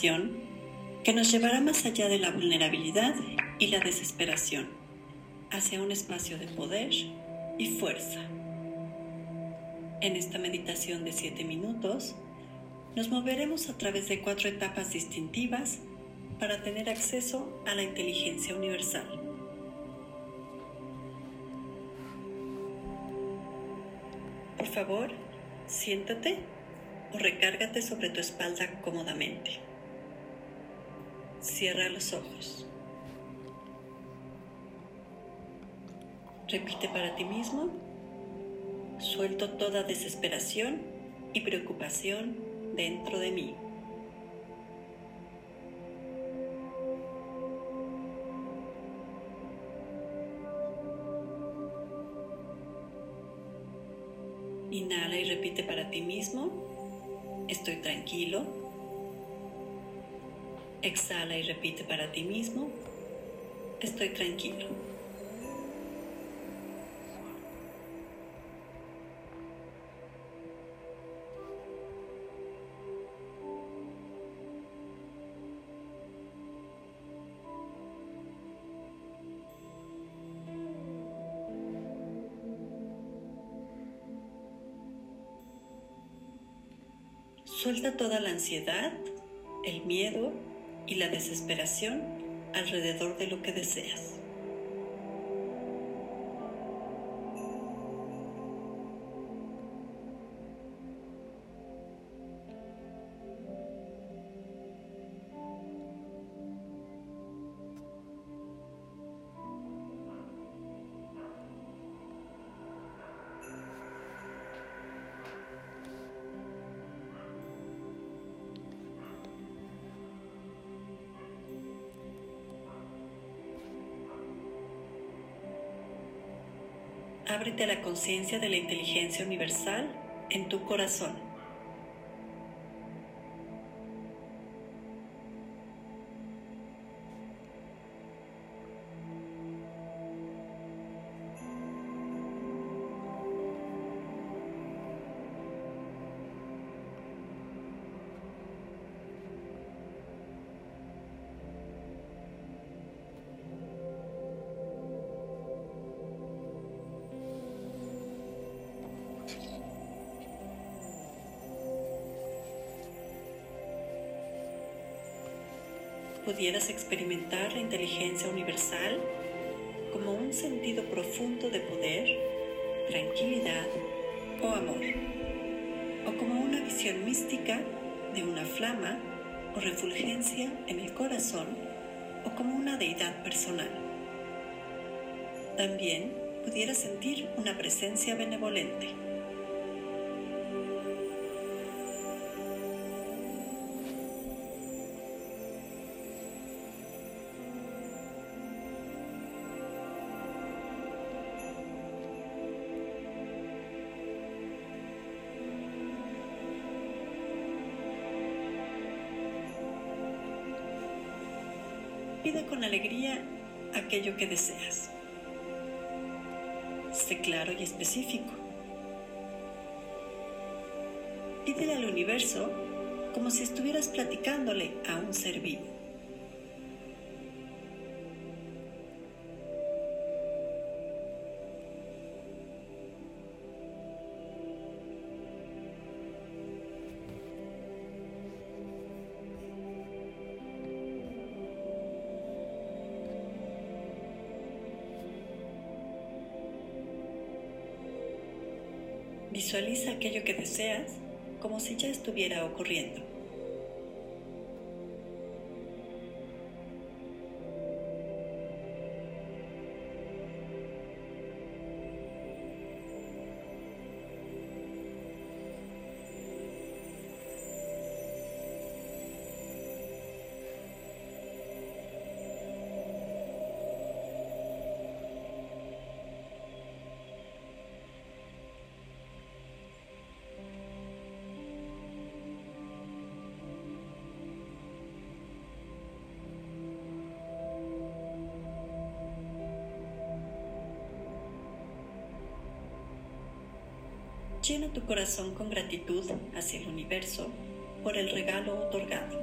que nos llevará más allá de la vulnerabilidad y la desesperación, hacia un espacio de poder y fuerza. En esta meditación de 7 minutos, nos moveremos a través de cuatro etapas distintivas para tener acceso a la inteligencia universal. Por favor, siéntate o recárgate sobre tu espalda cómodamente. Cierra los ojos. Repite para ti mismo, suelto toda desesperación y preocupación dentro de mí. Inhala y repite para ti mismo, estoy tranquilo. Exhala y repite para ti mismo, estoy tranquilo. Suelta toda la ansiedad, el miedo y la desesperación alrededor de lo que deseas. Ábrete a la conciencia de la inteligencia universal en tu corazón. Pudieras experimentar la inteligencia universal como un sentido profundo de poder, tranquilidad o amor, o como una visión mística de una flama o refulgencia en el corazón, o como una deidad personal. También pudieras sentir una presencia benevolente. Pide con alegría aquello que deseas. Sé claro y específico. Pídele al universo como si estuvieras platicándole a un ser vivo. Visualiza aquello que deseas como si ya estuviera ocurriendo. Llena tu corazón con gratitud hacia el universo por el regalo otorgado.